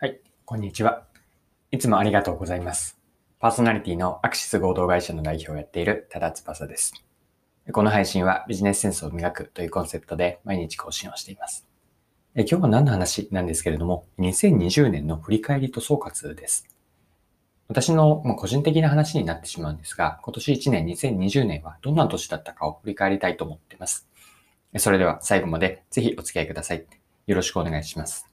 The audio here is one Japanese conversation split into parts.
はい、こんにちは。いつもありがとうございます。パーソナリティのアクシス合同会社の代表をやっている多田翼です。この配信はビジネスセンスを磨くというコンセプトで毎日更新をしています。え今日は何の話なんですけれども、2020年の振り返りと総括です。私の個人的な話になってしまうんですが、今年1年2020年はどんな年だったかを振り返りたいと思っています。それでは最後までぜひお付き合いください。よろしくお願いします。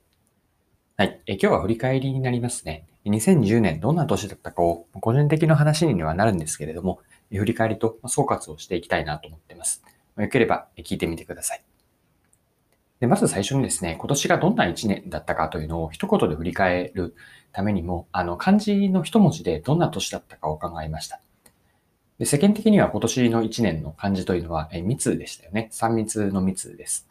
はい。え今日は振り返りになりますね。2020年どんな年だったかを個人的な話にはなるんですけれども、振り返りと総括をしていきたいなと思っています。よければ聞いてみてください。でまず最初にですね、今年がどんな1年だったかというのを一言で振り返るためにも、あの漢字の一文字でどんな年だったかを考えました。で世間的には今年の1年の漢字というのは、え密でしたよね。3密の密です。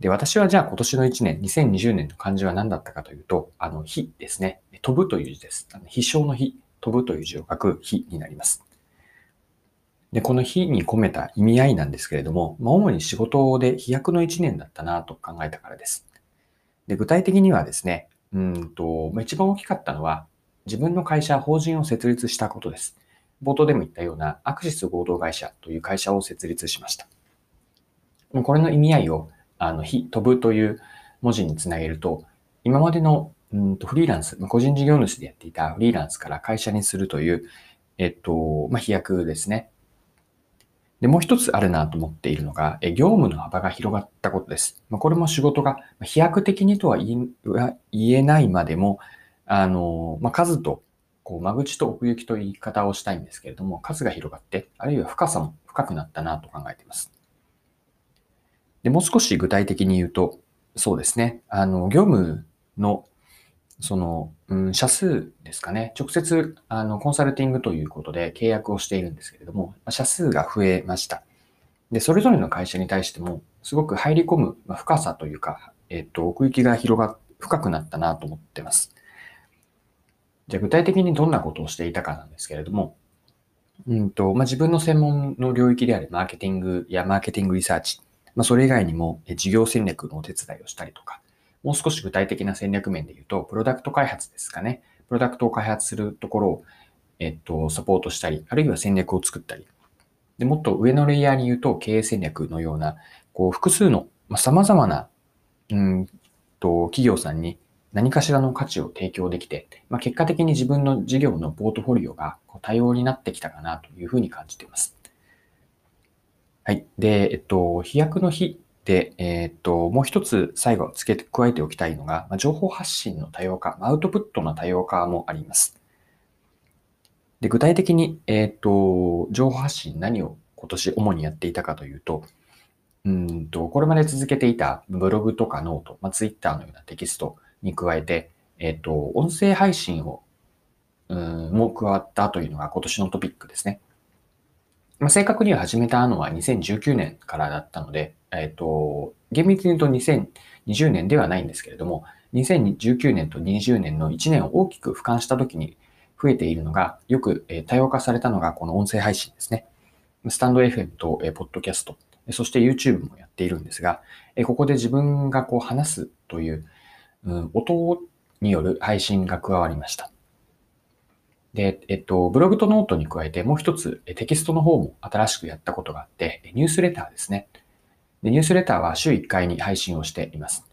で、私はじゃあ今年の1年、2020年の漢字は何だったかというと、あの、火ですね。飛ぶという字です。あの飛翔の火、飛ぶという字を書く火になります。で、この火に込めた意味合いなんですけれども、まあ、主に仕事で飛躍の1年だったなと考えたからです。で、具体的にはですね、うんと、まあ、一番大きかったのは、自分の会社、法人を設立したことです。冒頭でも言ったようなアクシス合同会社という会社を設立しました。これの意味合いを、あの、飛ぶという文字につなげると、今までのうんとフリーランス、個人事業主でやっていたフリーランスから会社にするという、えっと、まあ、飛躍ですね。で、もう一つあるなと思っているのが、え業務の幅が広がったことです。まあ、これも仕事が飛躍的にとは言えないまでも、あの、まあ、数と、こう、間口と奥行きという言い方をしたいんですけれども、数が広がって、あるいは深さも深くなったなと考えています。で、もう少し具体的に言うと、そうですね、あの、業務の、その、うん、社数ですかね、直接、あの、コンサルティングということで契約をしているんですけれども、社数が増えました。で、それぞれの会社に対しても、すごく入り込む深さというか、えっと、奥行きが広が、深くなったなと思ってます。じゃあ具体的にどんなことをしていたかなんですけれども、うんと、まあ、自分の専門の領域であるマーケティングやマーケティングリサーチ、まあ、それ以外にも事業戦略のお手伝いをしたりとか、もう少し具体的な戦略面で言うと、プロダクト開発ですかね。プロダクトを開発するところを、えっと、サポートしたり、あるいは戦略を作ったり。で、もっと上のレイヤーに言うと、経営戦略のような、こう、複数の、まあ、様々な、うんと、企業さんに何かしらの価値を提供できて、まあ、結果的に自分の事業のポートフォリオがこう多様になってきたかなというふうに感じています。はい。で、えっと、飛躍の飛で、えっと、もう一つ最後付け加えておきたいのが、ま、情報発信の多様化、アウトプットの多様化もあります。で、具体的に、えっと、情報発信何を今年主にやっていたかというと、うんと、これまで続けていたブログとか note、まあ、ツイッターのようなテキストに加えて、えっと、音声配信を、うん、も加わったというのが今年のトピックですね。まあ、正確には始めたのは2019年からだったので、えっ、と、厳密に言うと2020年ではないんですけれども、2019年と20年の1年を大きく俯瞰したときに増えているのが、よく多様化されたのがこの音声配信ですね。スタンド FM とポッドキャスト、そして YouTube もやっているんですが、ここで自分がこう話すという、うん、音による配信が加わりました。で、えっと、ブログとノートに加えてもう一つテキストの方も新しくやったことがあって、ニュースレターですね。でニュースレターは週1回に配信をしています。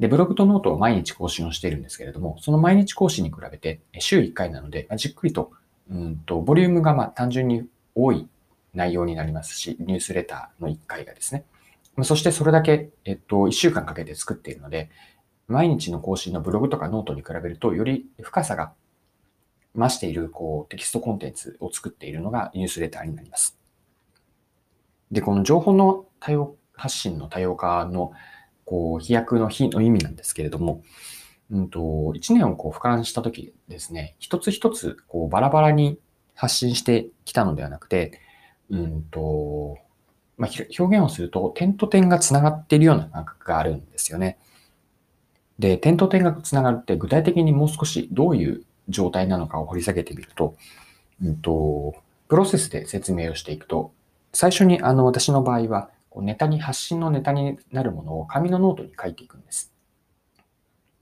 で、ブログとノートを毎日更新をしているんですけれども、その毎日更新に比べて週1回なので、じっくりと、うんと、ボリュームがま単純に多い内容になりますし、ニュースレターの1回がですね。そしてそれだけ、えっと、1週間かけて作っているので、毎日の更新のブログとかノートに比べると、より深さが増しているこうテキストコンテンツを作っているのがニュースレターになります。で、この情報の多様発信の多様化のこう飛躍の飛の意味なんですけれども、うんと、1年をこう俯瞰したときですね、一つ一つこうバラバラに発信してきたのではなくて、うんと、まあ、表現をすると点と点がつながっているような感覚があるんですよね。で、点と点がつながるって具体的にもう少しどういう状態なのかを掘り下げてみると、うんと、プロセスで説明をしていくと、最初にあの私の場合は、ネタに、発信のネタになるものを紙のノートに書いていくんです。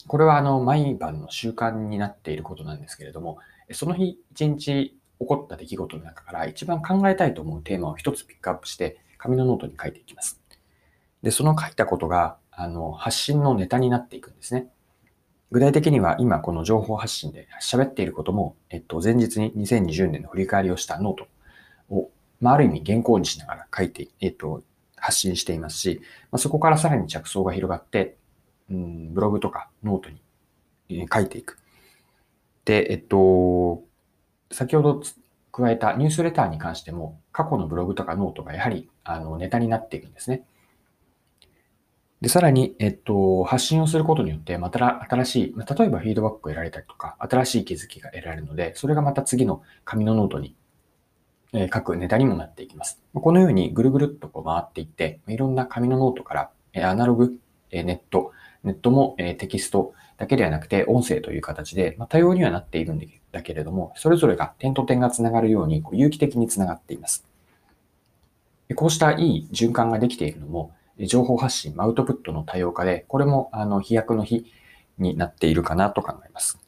これはあの毎晩の習慣になっていることなんですけれども、その日一日起こった出来事の中から一番考えたいと思うテーマを一つピックアップして紙のノートに書いていきます。で、その書いたことがあの発信のネタになっていくんですね。具体的には今この情報発信で喋っていることも、えっと、前日に2020年の振り返りをしたノートを、まあ、ある意味原稿にしながら書いて、えっと、発信していますし、まあ、そこからさらに着想が広がって、うん、ブログとかノートに書いていく。で、えっと、先ほど加えたニュースレターに関しても、過去のブログとかノートがやはりあのネタになっているんですね。で、さらに、えっと、発信をすることによって、また新しい、例えばフィードバックを得られたりとか、新しい気づきが得られるので、それがまた次の紙のノートに、え書くネタにもなっていきます。このようにぐるぐるっとこう回っていって、いろんな紙のノートから、えアナログ、えネット、ネットも、えテキストだけではなくて音声という形で、ま多様にはなっているんだけれども、それぞれが点と点がつながるようにこう有機的につながっています。こうしたいい循環ができているのも、情報発信、アウトプットの多様化で、これもあの飛躍の日になっているかなと考えます。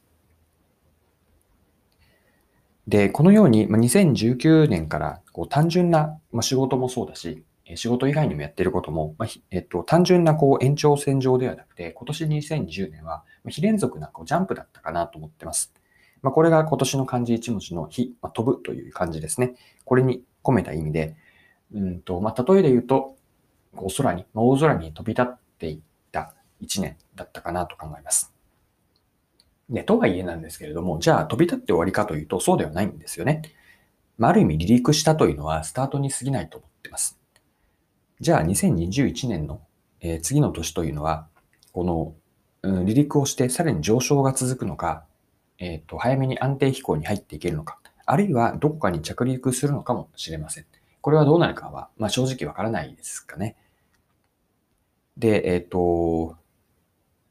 で、このように2019年からこう単純な、まあ、仕事もそうだし、仕事以外にもやっていることも、まあえっと、単純なこう延長線上ではなくて、今年2020年は非連続なこうジャンプだったかなと思ってます。まあ、これが今年の漢字一文字の非、まあ、飛ぶという漢字ですね。これに込めた意味で、うんとまあ、例えで言うと、こう空に、大空に飛び立っていった一年だったかなと考えます。で、とはいえなんですけれども、じゃあ飛び立って終わりかというとそうではないんですよね。まあ、ある意味離陸したというのはスタートに過ぎないと思ってます。じゃあ2021年の、えー、次の年というのは、この、うん、離陸をしてさらに上昇が続くのか、えっ、ー、と、早めに安定飛行に入っていけるのか、あるいはどこかに着陸するのかもしれません。これはどうなるかは、まあ、正直わからないですかね。で、えっ、ー、と、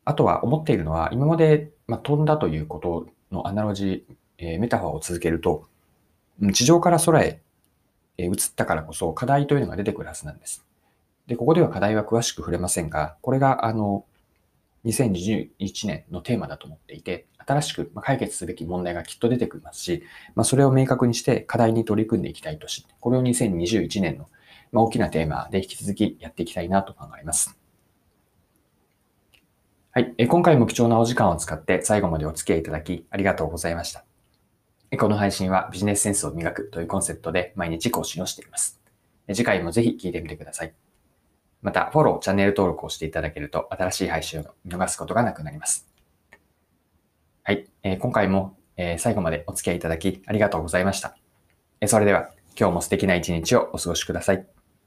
あとは思っているのは、今まで、まあ、飛んだということのアナロジー、えー、メタファーを続けると、地上から空へ、えー、移ったからこそ課題というのが出てくるはずなんです。で、ここでは課題は詳しく触れませんが、これが、あの、2021年のテーマだと思っていて、新しく解決すべき問題がきっと出てくりますし、まあ、それを明確にして課題に取り組んでいきたいとし、これを2021年の大きなテーマで引き続きやっていきたいなと考えます。はい。今回も貴重なお時間を使って最後までお付き合いいただきありがとうございました。この配信はビジネスセンスを磨くというコンセプトで毎日更新をしています。次回もぜひ聞いてみてください。また、フォロー、チャンネル登録をしていただけると新しい配信を見逃すことがなくなります。はい。今回も最後までお付き合いいただきありがとうございました。それでは、今日も素敵な一日をお過ごしください。